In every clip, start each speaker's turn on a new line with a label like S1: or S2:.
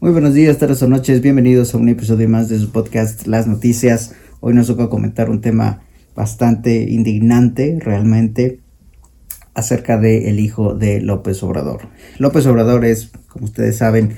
S1: Muy buenos días, tardes o noches, bienvenidos a un episodio más de su podcast Las Noticias. Hoy nos toca comentar un tema bastante indignante realmente acerca del el hijo de López Obrador. López Obrador es, como ustedes saben,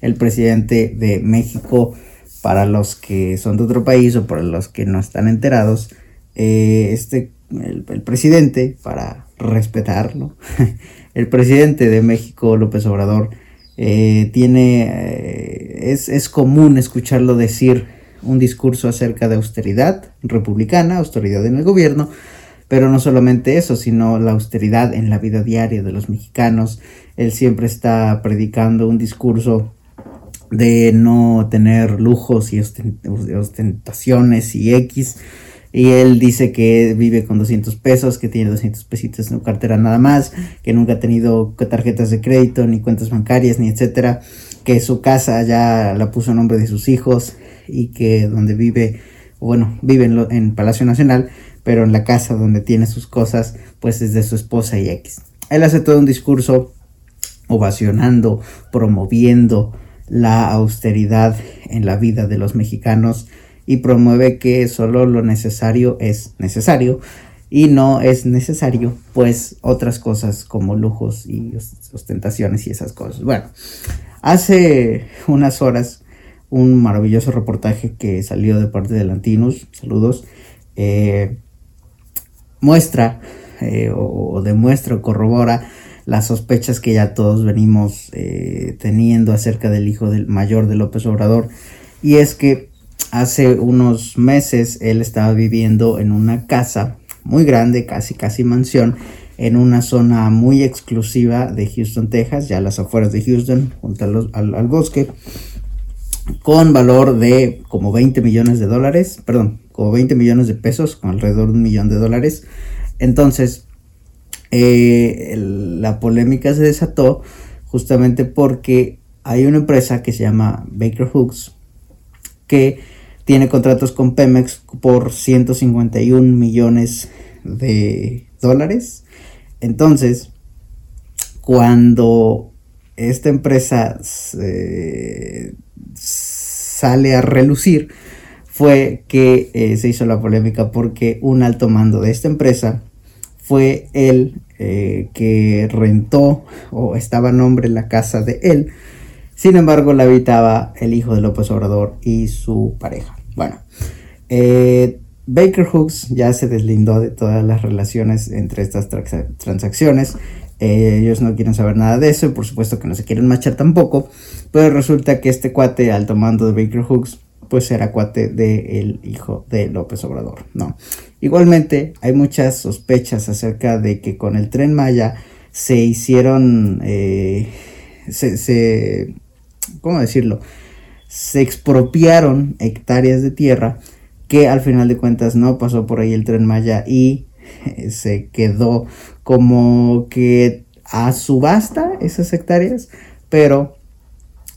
S1: el presidente de México para los que son de otro país o para los que no están enterados. Eh, este, el, presidente, para respetarlo, el presidente de México, López Obrador, eh, tiene, eh, es, es común escucharlo decir un discurso acerca de austeridad republicana, austeridad en el gobierno, pero no solamente eso, sino la austeridad en la vida diaria de los mexicanos. Él siempre está predicando un discurso de no tener lujos y ostentaciones y X. Y él dice que vive con 200 pesos, que tiene 200 pesitos en su cartera nada más, que nunca ha tenido tarjetas de crédito, ni cuentas bancarias, ni etcétera, que su casa ya la puso a nombre de sus hijos y que donde vive, bueno, vive en, en Palacio Nacional, pero en la casa donde tiene sus cosas, pues es de su esposa y X. Él hace todo un discurso ovacionando, promoviendo, la austeridad en la vida de los mexicanos y promueve que solo lo necesario es necesario y no es necesario pues otras cosas como lujos y ostentaciones y esas cosas. Bueno, hace unas horas un maravilloso reportaje que salió de parte de Lantinus, saludos, eh, muestra eh, o demuestra o corrobora las sospechas que ya todos venimos eh, teniendo acerca del hijo del mayor de López Obrador. Y es que hace unos meses él estaba viviendo en una casa muy grande, casi casi mansión, en una zona muy exclusiva de Houston, Texas, ya las afueras de Houston, junto al, al, bosque, con valor de como 20 millones de dólares, perdón, como 20 millones de pesos, con alrededor de un millón de dólares. Entonces, eh, la polémica se desató justamente porque hay una empresa que se llama Baker Hooks que tiene contratos con Pemex por 151 millones de dólares. Entonces, cuando esta empresa sale a relucir, fue que eh, se hizo la polémica porque un alto mando de esta empresa fue él eh, que rentó o estaba a nombre la casa de él. Sin embargo, la habitaba el hijo de López Obrador y su pareja. Bueno, eh, Baker Hooks ya se deslindó de todas las relaciones entre estas transacciones. Eh, ellos no quieren saber nada de eso y por supuesto que no se quieren marchar tampoco. Pero resulta que este cuate, al tomando de Baker Hooks, pues era cuate del hijo de López Obrador, ¿no? Igualmente hay muchas sospechas acerca de que con el tren Maya se hicieron, eh, se, ¿cómo decirlo? Se expropiaron hectáreas de tierra que al final de cuentas no pasó por ahí el tren Maya y eh, se quedó como que a subasta esas hectáreas, pero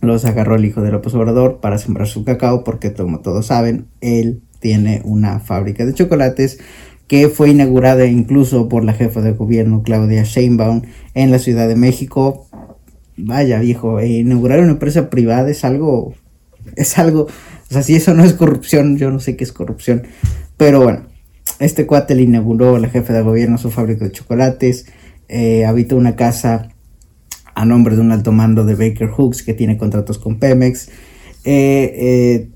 S1: los agarró el hijo de López Obrador para sembrar su cacao porque como todos saben, él tiene una fábrica de chocolates que fue inaugurada incluso por la jefa de gobierno Claudia Sheinbaum en la Ciudad de México. Vaya viejo, eh, inaugurar una empresa privada es algo, es algo, o sea, si eso no es corrupción, yo no sé qué es corrupción, pero bueno, este cuate le inauguró la jefa de gobierno su fábrica de chocolates, eh, habita una casa a nombre de un alto mando de Baker Hooks que tiene contratos con Pemex. Eh,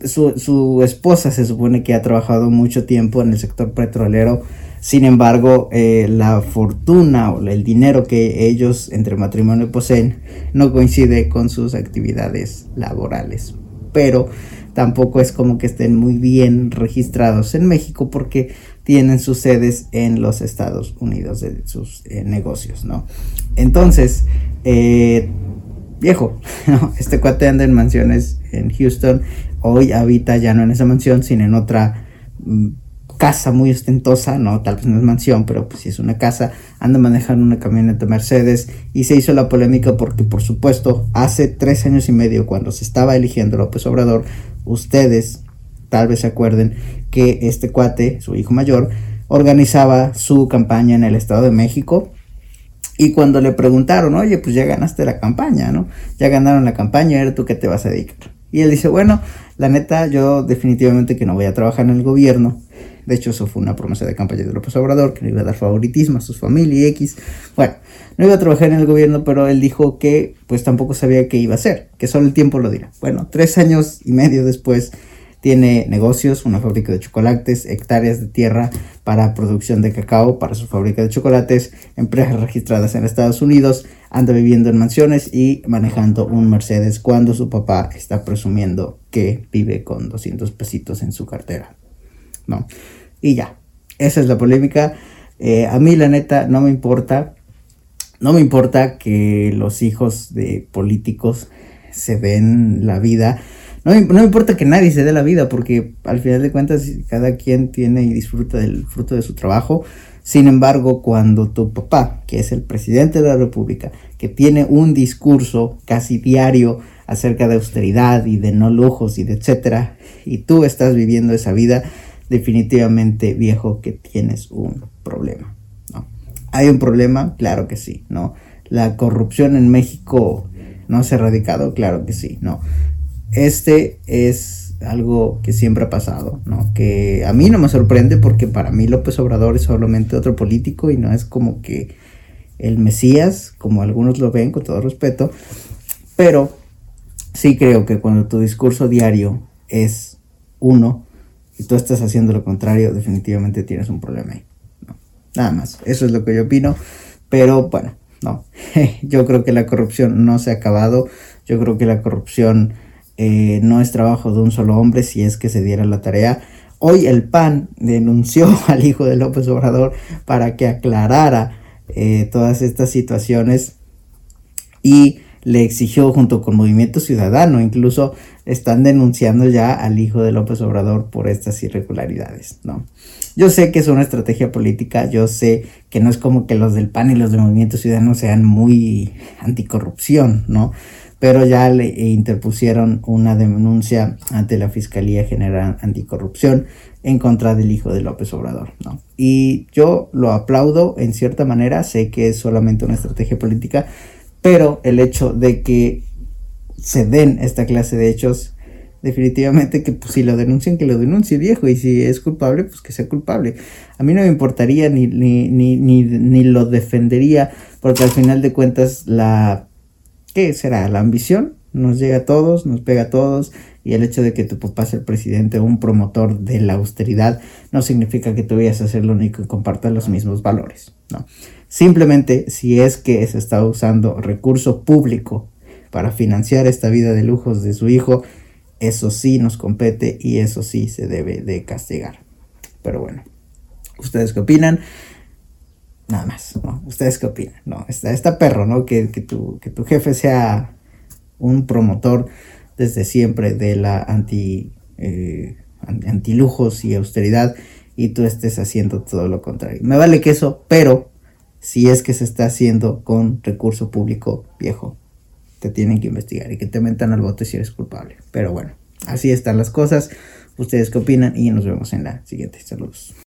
S1: eh, su, esposa se supone que ha trabajado mucho tiempo en el sector petrolero. Sin embargo, eh, la fortuna o el dinero que ellos entre matrimonio poseen no coincide con sus actividades laborales. Pero tampoco es como que estén muy bien registrados en México porque tienen sus sedes en los Estados Unidos de sus eh, negocios, ¿no? Entonces, eh, viejo, este cuate anda en mansiones en Houston, hoy habita ya no en esa mansión, sino en otra mm, casa muy ostentosa, no, tal vez no es mansión, pero pues si es una casa, anda manejando una camioneta Mercedes y se hizo la polémica porque por supuesto hace tres años y medio cuando se estaba eligiendo López Obrador, ustedes tal vez se acuerden que este cuate, su hijo mayor, organizaba su campaña en el Estado de México Y cuando le preguntaron, oye, pues ya ganaste la campaña, ¿no? Ya ganaron la campaña, ¿eres tú qué te vas a dedicar? Y él dice, bueno, la neta, yo definitivamente que no voy a trabajar en el gobierno. De hecho, eso fue una promesa de campaña de López Obrador, que no iba a dar favoritismo a sus familias y X. Bueno, no iba a trabajar en el gobierno, pero él dijo que pues tampoco sabía qué iba a hacer, que solo el tiempo lo dirá. Bueno, tres años y medio después tiene negocios, una fábrica de chocolates, hectáreas de tierra para producción de cacao para su fábrica de chocolates, empresas registradas en Estados Unidos, anda viviendo en mansiones y manejando un Mercedes cuando su papá está presumiendo que vive con 200 pesitos en su cartera. ¿No? Y ya, esa es la polémica. Eh, a mí la neta no me importa, no me importa que los hijos de políticos se den la vida no, me importa que nadie se dé la vida, porque al final de cuentas cada quien tiene y disfruta del fruto de su trabajo. Sin embargo, cuando tu papá, que es el presidente de la República, que tiene un discurso casi diario acerca de austeridad y de no lujos y de etcétera, y tú estás viviendo esa vida, definitivamente, viejo, que tienes un problema. ¿Hay un problema? Claro que sí, ¿no? La corrupción en México no se ha erradicado, claro que sí, ¿no? este es algo que siempre ha pasado, ¿no? Que a mí no me sorprende porque para mí López Obrador es solamente otro político y no es como que el Mesías, como algunos lo ven con todo respeto, pero sí creo que cuando tu discurso diario es uno y tú estás haciendo lo contrario, definitivamente tienes un problema ahí. Nada más, eso es lo que yo opino, pero bueno, no, yo creo que la corrupción no se ha acabado, yo creo que la corrupción eh, no es trabajo de un solo hombre si es que se diera la tarea. Hoy el PAN denunció al hijo de López Obrador para que aclarara eh, todas estas situaciones y le exigió junto con Movimiento Ciudadano, incluso están denunciando ya al hijo de López Obrador por estas irregularidades, ¿no? Yo sé que es una estrategia política, yo sé que no es como que los del PAN y los de Movimiento Ciudadano sean muy anticorrupción, ¿no? Pero ya le interpusieron una denuncia ante la Fiscalía General Anticorrupción en contra del hijo de López Obrador. ¿no? Y yo lo aplaudo en cierta manera, sé que es solamente una estrategia política, pero el hecho de que se den esta clase de hechos, definitivamente que pues, si lo denuncian, que lo denuncie viejo, y si es culpable, pues que sea culpable. A mí no me importaría ni, ni, ni, ni, ni lo defendería, porque al final de cuentas la ¿Qué será? La ambición nos llega a todos, nos pega a todos y el hecho de que tu papá sea el presidente o un promotor de la austeridad no significa que tú vayas a ser lo único que comparta los mismos valores, ¿no? Simplemente si es que se está usando recurso público para financiar esta vida de lujos de su hijo, eso sí nos compete y eso sí se debe de castigar. Pero bueno, ¿ustedes qué opinan? Nada más, ¿no? ¿Ustedes qué opinan? No, está, está perro, ¿no? Que, que, tu, que tu jefe sea un promotor desde siempre de la anti, eh, antilujos y austeridad y tú estés haciendo todo lo contrario. Me vale que eso, pero si es que se está haciendo con recurso público viejo, te tienen que investigar y que te metan al bote si eres culpable. Pero bueno, así están las cosas. ¿Ustedes qué opinan? Y nos vemos en la siguiente. Saludos.